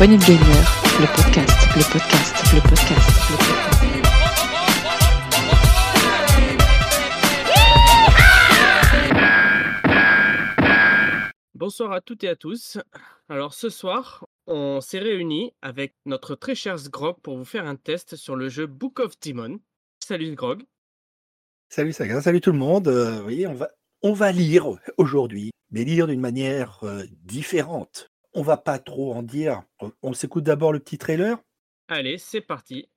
Poignée de Gamer, le podcast, le podcast, le podcast, le podcast. Bonsoir à toutes et à tous. Alors ce soir, on s'est réunis avec notre très cher Sgrog pour vous faire un test sur le jeu Book of Demon. Salut Sgrog. Salut Saga, salut tout le monde. Euh, oui, on va, on va lire aujourd'hui, mais lire d'une manière euh, différente. On va pas trop en dire. On, s'écoute d'abord le petit trailer. Allez, c'est parti.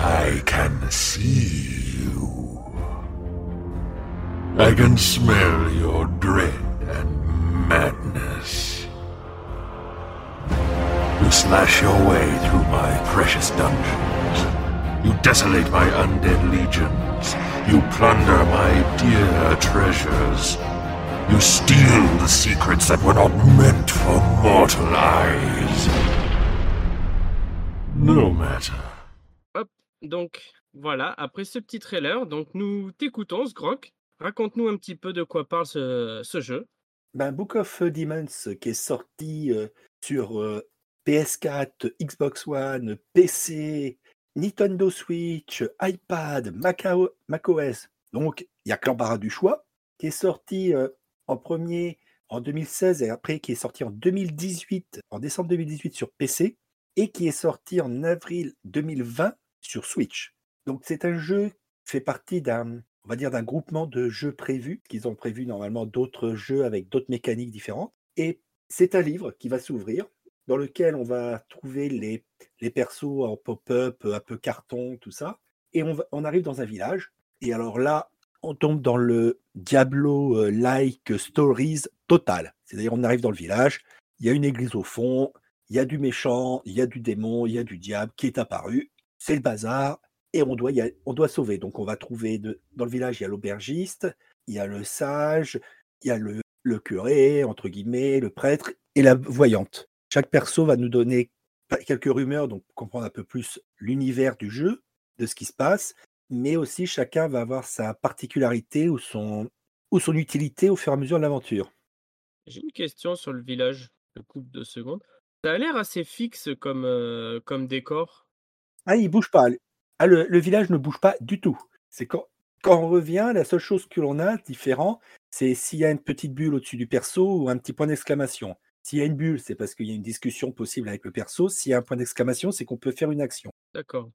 I can see you. I can smell your dread and madness. You slash your way through my precious dungeons. You desolate my undead legions. You plunder my dear treasures. You steal the secrets that were not meant for mortal eyes. No matter. Donc voilà, après ce petit trailer, donc nous t'écoutons Sgrog. Raconte-nous un petit peu de quoi parle ce, ce jeu. Ben, Book of Demons qui est sorti euh, sur euh, PS4, Xbox One, PC, Nintendo Switch, iPad, macOS. Donc il y a que du choix qui est sorti euh, en premier en 2016 et après qui est sorti en 2018, en décembre 2018 sur PC et qui est sorti en avril 2020 sur Switch. Donc c'est un jeu qui fait partie d'un, on va dire, d'un groupement de jeux prévus, qu'ils ont prévu normalement d'autres jeux avec d'autres mécaniques différentes. Et c'est un livre qui va s'ouvrir, dans lequel on va trouver les, les persos en pop-up, un peu carton, tout ça. Et on, arrive dans un village. Et alors là, on tombe dans le Diablo-like stories total. C'est-à-dire, on arrive dans le village, il y a une église au fond, il y a du méchant, il y a du démon, il y a du diable qui est apparu. C'est le bazar et on doit, on doit sauver. Donc on va trouver dans le village, il y a l'aubergiste, il y a le sage, il y a le, le curé, entre guillemets, le prêtre et la voyante. Chaque perso va nous donner quelques rumeurs, donc comprendre un peu plus l'univers du jeu, de ce qui se passe, mais aussi chacun va avoir sa particularité ou son, ou son utilité au fur et à mesure de l'aventure. J'ai une question sur le village. Je coupe deux secondes. Ça a l'air assez fixe comme, euh, comme décor. Ah, il bouge pas. Ah, le, le village ne bouge pas du tout. C'est quand, quand on revient, la seule chose que l'on a différent, c'est s'il y a une petite bulle au-dessus du perso ou un petit point d'exclamation. S'il y a une bulle, c'est parce qu'il y a une discussion possible avec le perso. S'il y a un point d'exclamation, c'est qu'on peut faire une action. D'accord.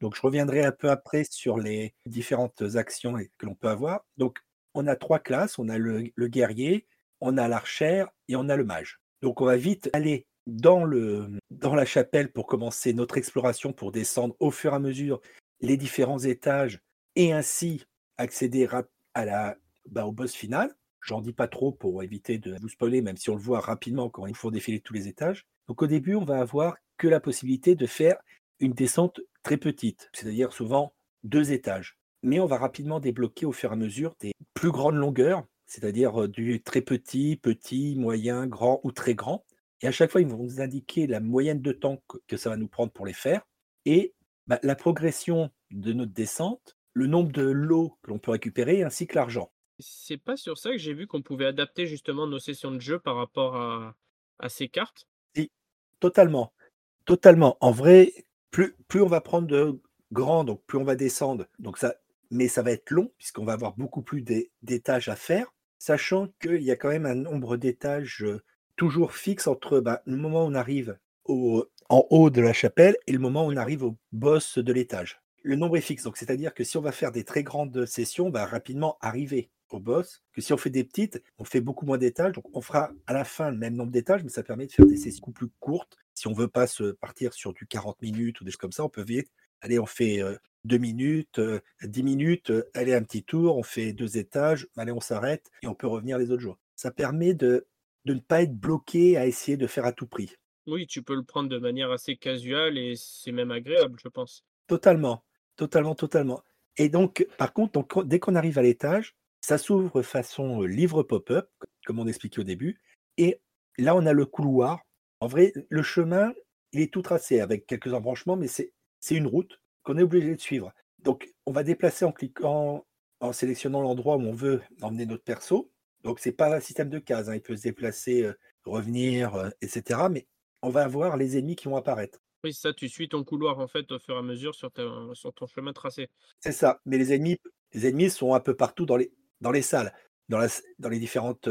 Donc, je reviendrai un peu après sur les différentes actions que l'on peut avoir. Donc, on a trois classes. On a le, le guerrier, on a l'archère et on a le mage. Donc, on va vite aller dans, le, dans la chapelle pour commencer notre exploration, pour descendre au fur et à mesure les différents étages et ainsi accéder à la, bah, au boss final. J'en dis pas trop pour éviter de vous spoiler, même si on le voit rapidement quand il faut défiler tous les étages. Donc au début, on va avoir que la possibilité de faire une descente très petite, c'est-à-dire souvent deux étages. Mais on va rapidement débloquer au fur et à mesure des plus grandes longueurs, c'est-à-dire euh, du très petit, petit, moyen, grand ou très grand. Et à chaque fois, ils vont nous indiquer la moyenne de temps que, ça va nous prendre pour les faire et bah, la progression de notre descente, le nombre de lots que l'on peut récupérer ainsi que l'argent. C'est pas sur ça que j'ai vu qu'on pouvait adapter justement nos sessions de jeu par rapport à, ces cartes? Totalement. Totalement. En vrai, plus, plus on va prendre de grand, donc plus on va descendre. Donc ça, mais ça va être long, puisqu'on va avoir beaucoup plus d'é- d'étages à faire, sachant qu'il y a quand même un nombre d'étages euh, toujours fixe entre bah, le moment où on arrive au, en haut de la chapelle et le moment où on arrive au boss de l'étage. Le nombre est fixe, donc c'est-à-dire que si on va faire des très grandes sessions, on va rapidement arriver au boss, que si on fait des petites, on fait beaucoup moins d'étages, donc on fera à la fin le même nombre d'étages, mais ça permet de faire des sessions plus courtes. Si on veut pas se partir sur du 40 minutes ou des choses comme ça, on peut vite. Allez, on fait euh, deux minutes, euh, 10 minutes, euh, allez, un petit tour, on fait deux étages, allez, on s'arrête et on peut revenir les autres jours. Ça permet de, de ne pas être bloqué à essayer de faire à tout prix. Oui, tu peux le prendre de manière assez casuale et c'est même agréable, je pense. Totalement, totalement, totalement. Et donc, par contre, donc, dès qu'on arrive à l'étage, ça s'ouvre façon livre pop-up, comme on expliquait au début. Et là, on a le couloir. En vrai, le chemin, il est tout tracé avec quelques embranchements, mais c'est une route qu'on est obligé de suivre. Donc, on va déplacer en cliquant, en sélectionnant l'endroit où on veut emmener notre perso. Donc c'est pas un système de cases. hein. Il peut se déplacer, euh, revenir, euh, etc. Mais on va avoir les ennemis qui vont apparaître. Oui, ça, tu suis ton couloir en fait au fur et à mesure sur, ta- sur ton chemin tracé. C'est ça. Mais les ennemis, les ennemis sont un peu partout dans les, dans les salles. Dans, dans les différentes.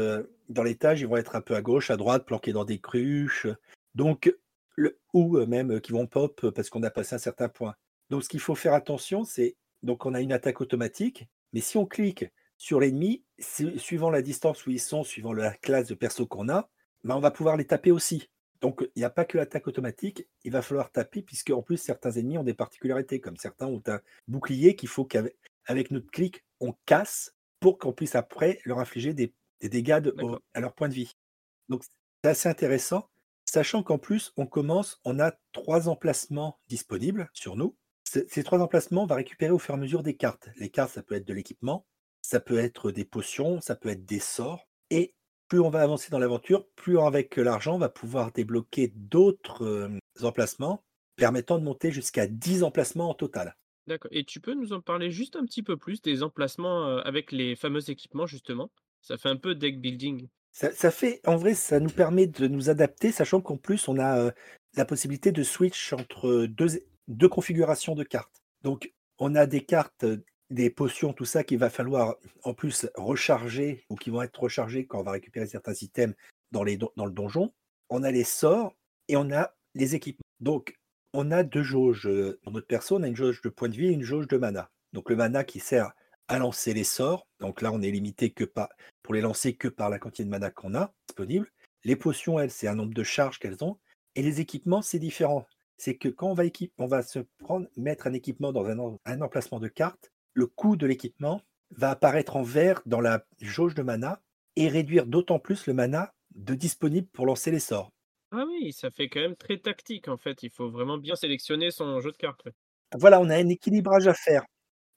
dans l'étage, ils vont être un peu à gauche, à droite, planqués dans des cruches. Donc, le, ou même qui vont pop parce qu'on a passé un certain point. Donc, ce qu'il faut faire attention, c'est. Donc, on a une attaque automatique. Mais si on clique sur l'ennemi, su- suivant la distance où ils sont, suivant la classe de perso qu'on a, ben, on va pouvoir les taper aussi. Donc, il n'y a pas que l'attaque automatique, il va falloir taper, puisque en plus, certains ennemis ont des particularités, comme certains ont un bouclier qu'il faut qu'avec avec notre clic, on casse pour qu'on puisse après leur infliger des, des dégâts de- au- D'accord. à leur point de vie. Donc, c'est assez intéressant, sachant qu'en plus, on commence, on a trois emplacements disponibles sur nous. Ces ces trois emplacements, on va récupérer au fur et à mesure des cartes. Les cartes, ça peut être de l'équipement, ça peut être des potions, ça peut être des sorts. Et plus on va avancer dans l'aventure, plus avec l'argent, on va pouvoir débloquer d'autres euh, emplacements permettant de monter jusqu'à 10 emplacements en total. D'accord. Et tu peux nous en parler juste un petit peu plus des emplacements avec les fameux équipements justement? Ça fait un peu deck building. Ça, fait, en vrai, ça nous permet de nous adapter, sachant qu'en plus, on a la possibilité de switch entre deux, deux configurations de cartes. Donc, on a des cartes, des potions, tout ça qu'il va falloir en plus recharger ou qui vont être rechargées quand on va récupérer certains items dans, les, dans le donjon. On a les sorts et on a les équipements. Donc, on a deux jauges. euh, Dans notre perso, on a une jauge de points de vie et une jauge de mana. Donc, le mana qui sert à lancer les sorts. Donc là, on est limité que par, pour les lancer que par la quantité de mana qu'on a disponible. Les potions, elles, c'est un nombre de charges qu'elles ont. Et les équipements, c'est différent. C'est que quand on va, se mettre un équipement dans un emplacement de carte, le coût de l'équipement va apparaître en vert dans la jauge de mana et réduire d'autant plus le mana de disponible pour lancer les sorts. Ah oui, ça fait quand même très tactique en fait. Il faut vraiment bien sélectionner son jeu de cartes. Voilà, on a un équilibrage à faire.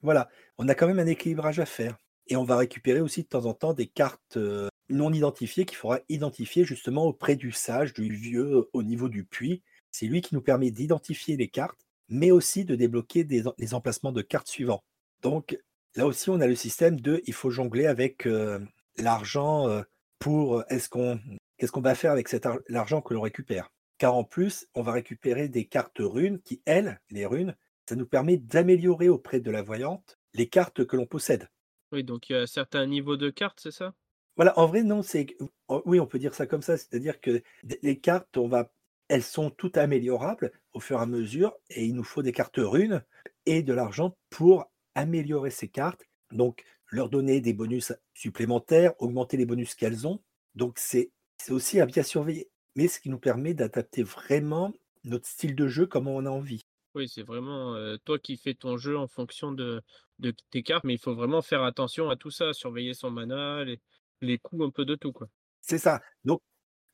Voilà, on a quand même un équilibrage à faire. Et on va récupérer aussi de temps en temps des cartes euh, non identifiées qu'il faudra identifier justement auprès du sage, du vieux, euh, au niveau du puits. C'est lui qui nous permet d'identifier les cartes, mais aussi de débloquer les emplacements de cartes suivants. Donc là aussi, on a le système de il faut jongler avec euh, l'argent pour est-ce qu'on qu'est-ce qu'on va faire avec cet l'argent que l'on récupère? Car en plus, on va récupérer des cartes runes qui, elles, les runes, ça nous permet d'améliorer auprès de la voyante les cartes que l'on possède. Oui, donc il y a certains niveaux de cartes, c'est ça? Voilà, en vrai, non, c'est. Oui, on peut dire ça comme ça, c'est-à-dire que les cartes, on va, elles sont toutes améliorables au fur et à mesure, et il nous faut des cartes runes et de l'argent pour améliorer ces cartes. Donc, leur donner des bonus supplémentaires, augmenter les bonus qu'elles ont. Donc, c'est c'est aussi à bien surveiller. Mais ce qui nous permet d'adapter vraiment notre style de jeu comme on a envie. Oui, c'est vraiment euh, toi qui fais ton jeu en fonction de, de tes cartes, mais il faut vraiment faire attention à tout ça, surveiller son mana, les, les coups, un peu de tout, quoi. C'est ça. Donc,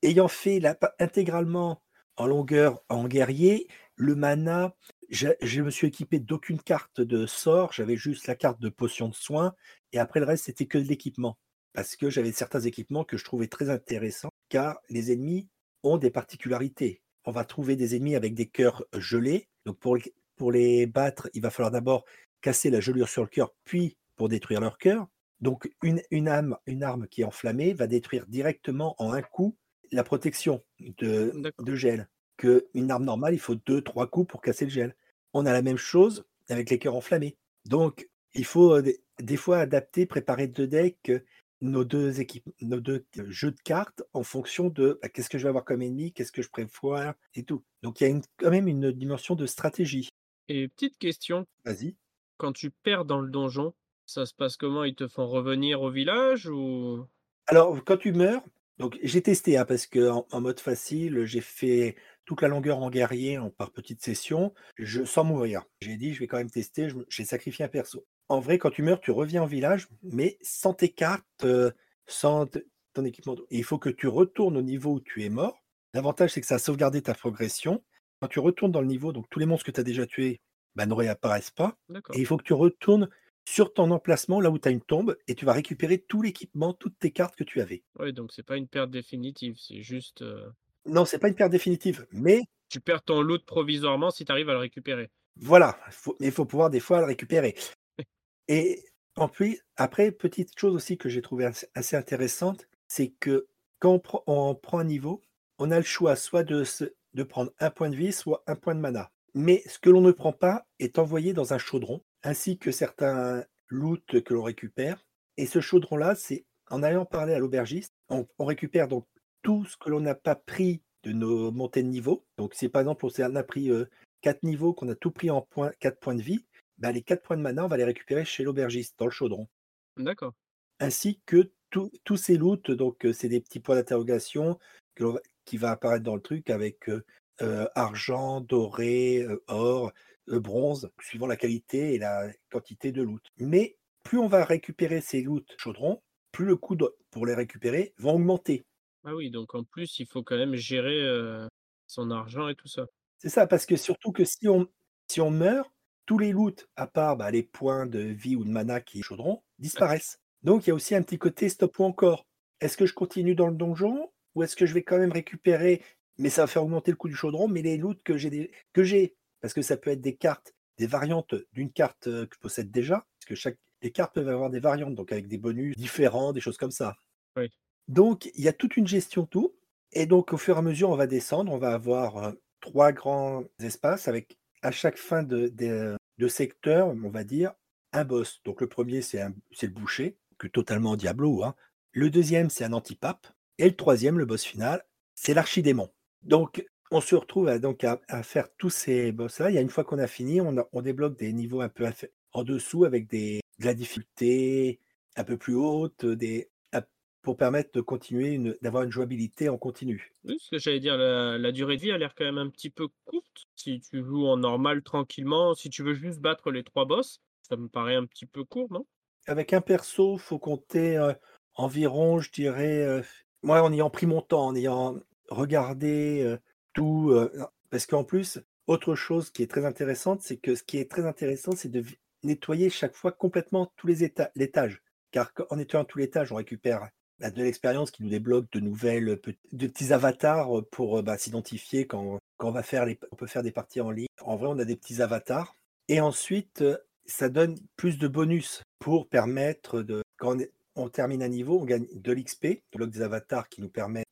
ayant fait la, intégralement en longueur en guerrier, le mana, je, je me suis équipé d'aucune carte de sort, j'avais juste la carte de potion de soin, et après le reste, c'était que de l'équipement. Parce que j'avais certains équipements que je trouvais très intéressants, car les ennemis ont des particularités. On va trouver des ennemis avec des cœurs gelés. Donc, pour, les- pour les battre, il va falloir d'abord casser la gelure sur le cœur, puis pour détruire leur cœur. Donc, une, une, âme, une arme qui est enflammée va détruire directement en un coup la protection de, de gel. Que une arme normale, il faut deux, trois coups pour casser le gel. On a la même chose avec les cœurs enflammés. Donc, il faut euh, des, des fois adapter, préparer deux decks, euh, nos deux équipes, nos deux jeux de cartes en fonction de bah, qu'est-ce que je vais avoir comme ennemi, qu'est-ce que je préfère et tout. Donc, il y a une- quand même une dimension de stratégie. Et petite question, Vas-y. quand tu perds dans le donjon, ça se passe comment? Ils te font revenir au village ou... Alors, quand tu meurs, donc j'ai testé hein, parce que en, en mode facile, j'ai fait toute la longueur en guerrier en, par petite session, je, sans mourir. J'ai dit, je vais quand même tester, j'ai sacrifié un perso. En vrai, quand tu meurs, tu reviens au village, mais sans tes cartes, euh, sans ton équipement. Et il faut que tu retournes au niveau où tu es mort. L'avantage, c'est que ça a sauvegardé ta progression. Quand tu retournes dans le niveau, donc tous les monstres que tu as déjà tués bah, ne réapparaissent pas. Et il faut que tu retournes sur ton emplacement, là où tu as une tombe, et tu vas récupérer tout l'équipement, toutes tes cartes que tu avais. Ouais, donc c'est pas une perte définitive, c'est juste... euh, Non, c'est pas une perte définitive, mais Tu perds ton loot provisoirement si tu arrives à le récupérer. voilà, mais il faut pouvoir des fois le récupérer. Et En plus, après, petite chose aussi que j'ai trouvé assez intéressante, c'est que quand on prend un niveau, on a le choix soit de prendre un point de vie, soit un point de mana. Mais ce que l'on ne prend pas est envoyé dans un chaudron, ainsi que certains loot que l'on récupère. Et ce chaudron-là, c'est en allant parler à l'aubergiste, on, récupère donc tout ce que l'on n'a pas pris de nos montées de niveau. Donc, si par exemple on a pris 4 niveaux, qu'on a tout pris en point, 4 points de vie, bah, les 4 points de mana, on va les récupérer chez l'aubergiste, dans le chaudron. D'accord. Ainsi que tous ces loots, donc euh, c'est des petits points d'interrogation qui va apparaître dans le truc avec euh, euh, argent, doré, or, bronze, suivant la qualité et la quantité de loot. Mais plus on va récupérer ces loots chaudrons, plus le coût pour les récupérer va augmenter. Ah oui, donc en plus, il faut quand même gérer euh, son argent et tout ça. C'est ça, parce que surtout que si on, si on meurt, tous les loots, à part bah, les points de vie ou de mana qui chaudront, disparaissent. Donc il y a aussi un petit côté stop ou encore. Est-ce que je continue dans le donjon ou est-ce que je vais quand même récupérer, mais ça va faire augmenter le coût du chaudron, mais les loots que j'ai, des- que j'ai, parce que ça peut être des cartes, des variantes d'une carte euh, que je possède déjà, parce que chaque, les cartes peuvent avoir des variantes, donc avec des bonus différents, des choses comme ça. Oui. Donc il y a toute une gestion tout, et donc au fur et à mesure on va descendre, on va avoir euh, trois grands espaces avec à chaque fin de, secteur, on va dire, un boss. Donc le premier c'est le boucher, que totalement Diablo. Hein. Le deuxième c'est un antipape, et le troisième, le boss final, c'est l'archidémon. Donc on se retrouve à, faire tous ces boss-là. Il y une fois qu'on a fini, on, débloque des niveaux un peu en dessous avec de la difficulté un peu plus haute, des, pour permettre de continuer, une- d'avoir une jouabilité en continu. Oui, ce que j'allais dire, la, la durée de vie a l'air quand même un petit peu courte. Si tu joues en normal tranquillement, si tu veux juste battre les trois boss, ça me paraît un petit peu court, non? Avec un perso, faut compter euh, environ, je dirais, euh, moi en ayant pris mon temps, en ayant regardé euh, tout, parce qu'en plus, autre chose qui est très intéressante, c'est que ce qui est très intéressant, c'est de nettoyer chaque fois complètement tous les éta- l'étage. Car en nettoyant tout l'étage, on récupère bah, de l'expérience qui nous débloque de nouvelles, pe- de petits avatars euh, pour euh, bah, s'identifier quand, on va faire peut faire des parties en ligne. En vrai, on a des petits avatars. Et ensuite, euh, ça donne plus de bonus pour permettre de, quand on, termine un niveau, on gagne de l'XP, de bloc des avatars qui nous permet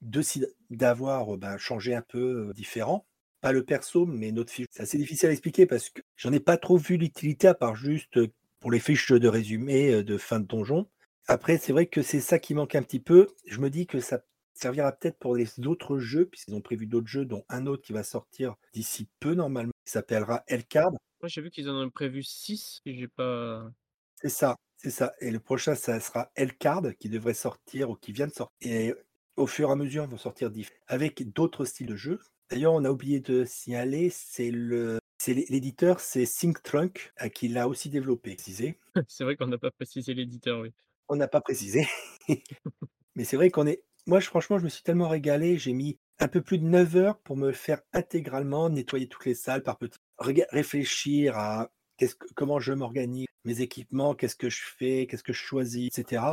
d'avoir euh, ben, changé un peu euh, différent. Pas le perso, mais notre fiche. C'est assez difficile à expliquer parce que j'en ai pas trop vu l'utilité à part juste euh, pour les fiches de résumé euh, de fin de donjon. Après, c'est vrai que c'est ça qui manque un petit peu. Je me dis que ça servira peut-être pour les autres jeux, puisqu'ils ont prévu d'autres jeux, dont un autre qui va sortir d'ici peu normalement, qui s'appellera Elcard. Moi, j'ai vu qu'ils en ont prévu 6, si j'ai pas. C'est ça, c'est ça. Et le prochain, ça sera Elcard qui devrait sortir ou qui vient de sortir. Et au fur et à mesure, ils vont sortir diff- avec d'autres styles de jeux. D'ailleurs, on a oublié de signaler, c'est le, l'éditeur, c'est ThinkTrunk, euh, qui l'a aussi développé. Précisé. C'est vrai qu'on n'a pas précisé l'éditeur, oui. On n'a pas précisé. Mais c'est vrai qu'on est. Moi, je, franchement, je me suis tellement régalé. J'ai mis un peu plus de 9 heures pour me faire intégralement nettoyer toutes les salles par petits. Réfléchir à qu'est-ce que- comment je m'organise, mes équipements, qu'est-ce que je fais, qu'est-ce que je choisis, etc.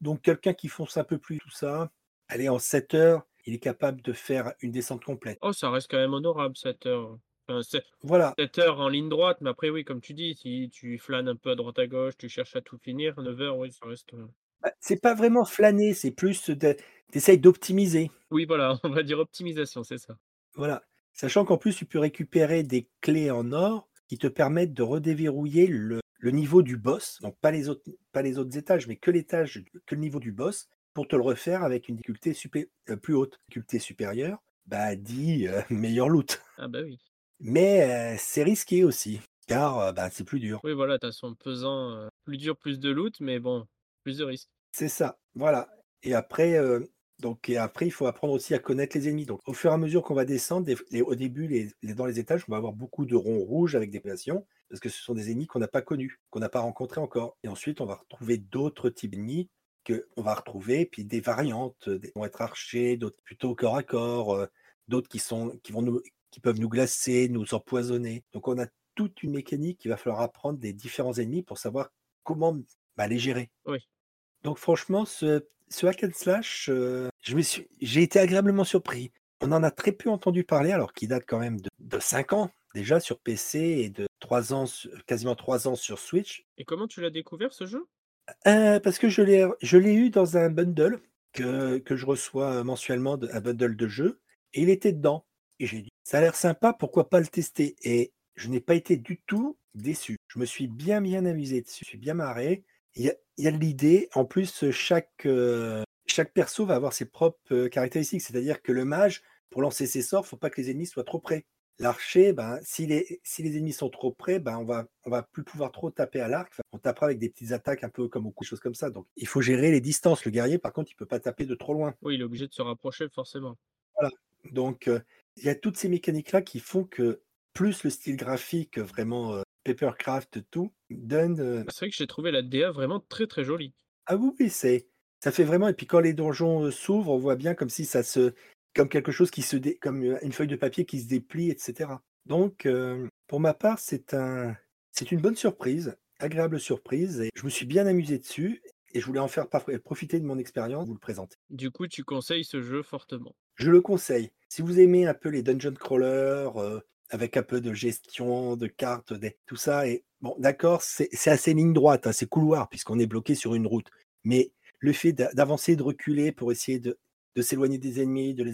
Donc, quelqu'un qui fonce un peu plus tout ça, allez, en 7 heures, il est capable de faire une descente complète. Oh, ça reste quand même honorable, 7 heures. Enfin, Voilà, 7 heures en ligne droite, mais après, oui, comme tu dis, si tu flânes un peu à droite à gauche, tu cherches à tout finir, 9 heures, oui, ça reste. euh, Bah, c'est pas vraiment flâner, c'est plus de- t'essayes d'optimiser. Oui, voilà, on va dire optimisation, c'est ça. Voilà. Sachant qu'en plus, tu peux récupérer des clés en or qui te permettent de redéverrouiller le, le niveau du boss. Donc, pas les, autres, pas les autres étages, mais que l'étage, que le niveau du boss, pour te le refaire avec une difficulté supé- euh, plus haute. Difficulté supérieure, bah, dit euh, meilleur loot. Ah bah oui. Mais euh, c'est risqué aussi, car euh, bah, c'est plus dur. Oui, voilà, t'as son pesant euh, plus dur, plus de loot, mais bon, plus de risques. C'est ça, voilà. Et après, donc, et après, il faut apprendre aussi à connaître les ennemis. Donc, au fur et à mesure qu'on va descendre, les- au début, les, dans les étages, on va avoir beaucoup de ronds rouges avec des populations, parce que ce sont des ennemis qu'on n'a pas connus, qu'on n'a pas rencontrés encore. Et ensuite, on va retrouver d'autres types d'ennemis qu'on va retrouver, puis des variantes, des vont être archers, d'autres plutôt corps à corps, d'autres qui sont qui vont nous qui peuvent nous glacer, nous empoisonner. Donc, on a toute une mécanique qu'il va falloir apprendre des différents ennemis pour savoir comment bah, les gérer. Oui. Donc franchement, ce, ce hack and slash, euh, j'ai été agréablement surpris. On en a très peu entendu parler, alors qu'il date quand même de, de 5 ans déjà sur PC et de 3 ans, quasiment 3 ans sur Switch. Et comment tu l'as découvert ce jeu? Euh, parce que je l'ai je l'ai eu dans un bundle que que je reçois, mensuellement de un bundle de jeux et il était dedans et j'ai dit: «Ça a l'air sympa, pourquoi pas le tester?» et je n'ai pas été du tout déçu. Je me suis bien, bien amusé dessus, je suis bien marré. Il y a il y a de l'idée, en plus, chaque, heu, chaque perso va avoir ses propres, caractéristiques. C'est-à-dire que le mage, pour lancer ses sorts, faut pas que les ennemis soient trop près. L'archer, ben, si les si les ennemis sont trop près, ben, on va on va plus pouvoir trop taper à l'arc. Enfin, on tapera avec des petites attaques un peu comme au coup, choses comme ça. Donc il faut gérer les distances. Le guerrier, par contre, il peut pas taper de trop loin. Oui, il est obligé de se rapprocher forcément. Voilà, donc heu, il y a toutes ces mécaniques-là qui font que, plus le style graphique vraiment, heu, Papercraft tout, donne, heu C'est vrai que j'ai trouvé la DA vraiment très, très jolie. Ah oui, oui, c'est ça fait vraiment et puis quand les donjons, heu, s'ouvrent, on voit bien comme si ça se comme quelque chose qui se dé comme, une feuille de papier qui se déplie et cetera. Donc pour ma part, c'est un c'est une bonne surprise, agréable surprise et je me suis bien amusé dessus et je voulais en faire profiter de mon expérience, vous le présenter. Du coup, tu conseilles ce jeu fortement? Je le conseille. Si vous aimez un peu les dungeon crawlers, heu, avec un peu de gestion, de cartes, tout ça et bon d'accord, c'est assez ligne droite, hein, c'est couloir puisqu'on est bloqué sur une route. Mais le fait d'a d'avancer, de reculer pour essayer de s'éloigner des ennemis, de les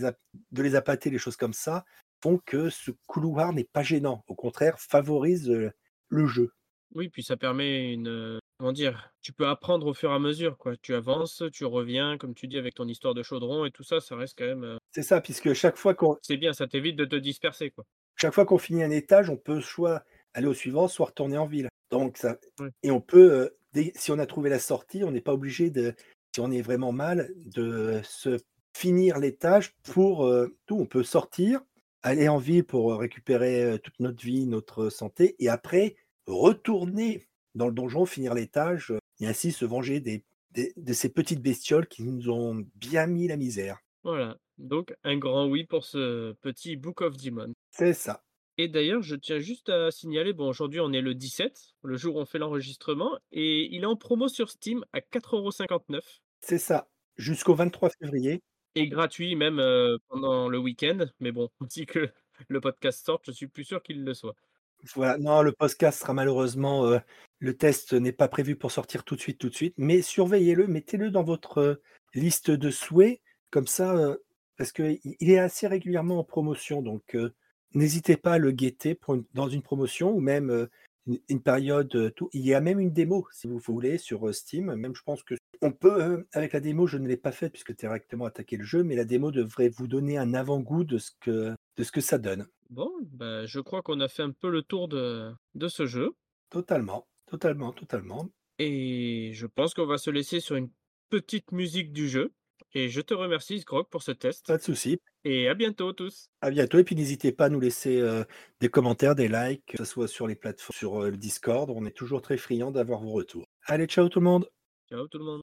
de les appâter, les choses comme ça, font que ce couloir n'est pas gênant. Au contraire, favorise, heu, le jeu. Oui, puis ça permet une, heu, comment dire? Tu peux apprendre au fur et à mesure, quoi. Tu avances, tu reviens, comme tu dis avec ton histoire de chaudron et tout ça, ça reste quand même, C'est ça, puisque chaque fois qu'on c'est bien, ça t'évite de te disperser, quoi. chaque fois qu'on finit un étage, on peut soit aller au suivant, soit retourner en ville. Donc ça et on peut, dès si on a trouvé la sortie, on n'est pas obligé de si on est vraiment mal, de se finir l'étage pour, tout. On peut sortir, aller en ville pour, récupérer, toute notre vie, notre santé et après retourner dans le donjon, finir l'étage, heu et ainsi se venger des des de ces petites bestioles qui nous ont bien mis la misère. Voilà, donc un grand oui pour ce petit Book of Demon. C'est ça. Et d'ailleurs, je tiens juste à signaler, bon aujourd'hui on est le 17, le jour où on fait l'enregistrement et il est en promo sur Steam à 4,59 €. C'est ça, jusqu'au 23 février. Et gratuit même, heu, pendant le week-end, mais bon, aussi que le podcast sorte, je suis plus sûr qu'il le soit. Voilà, non, le podcast sera malheureusement, heu, le test n'est pas prévu pour sortir tout de suite, tout de suite, mais surveillez-le, mettez-le dans votre, heu, liste de souhaits, comme ça, heu, parce qu'il il est assez régulièrement en promotion, donc n'hésitez pas à le guetter dans une promotion ou même, une période, tout. Il y a même une démo si vous voulez sur, Steam, même je pense qu'on peut, heu, avec la démo, je ne l'ai pas faite puisque directement attaquer le jeu, mais la démo devrait vous donner un avant-goût de que de ce que ça donne. Bon, bah, je crois qu'on a fait un peu le tour de de ce jeu. Totalement, totalement, totalement. Et je pense qu'on va se laisser sur une petite musique du jeu et je te remercie Sgrog pour ce test Pas de souci. et à bientôt tous. À bientôt et puis n'hésitez pas à nous laisser, heu, des commentaires, des likes, que ça soit sur les plateformes sur, heu, le Discord, on est toujours très friands d'avoir vos retours. Allez, ciao tout le monde! Ciao tout le monde.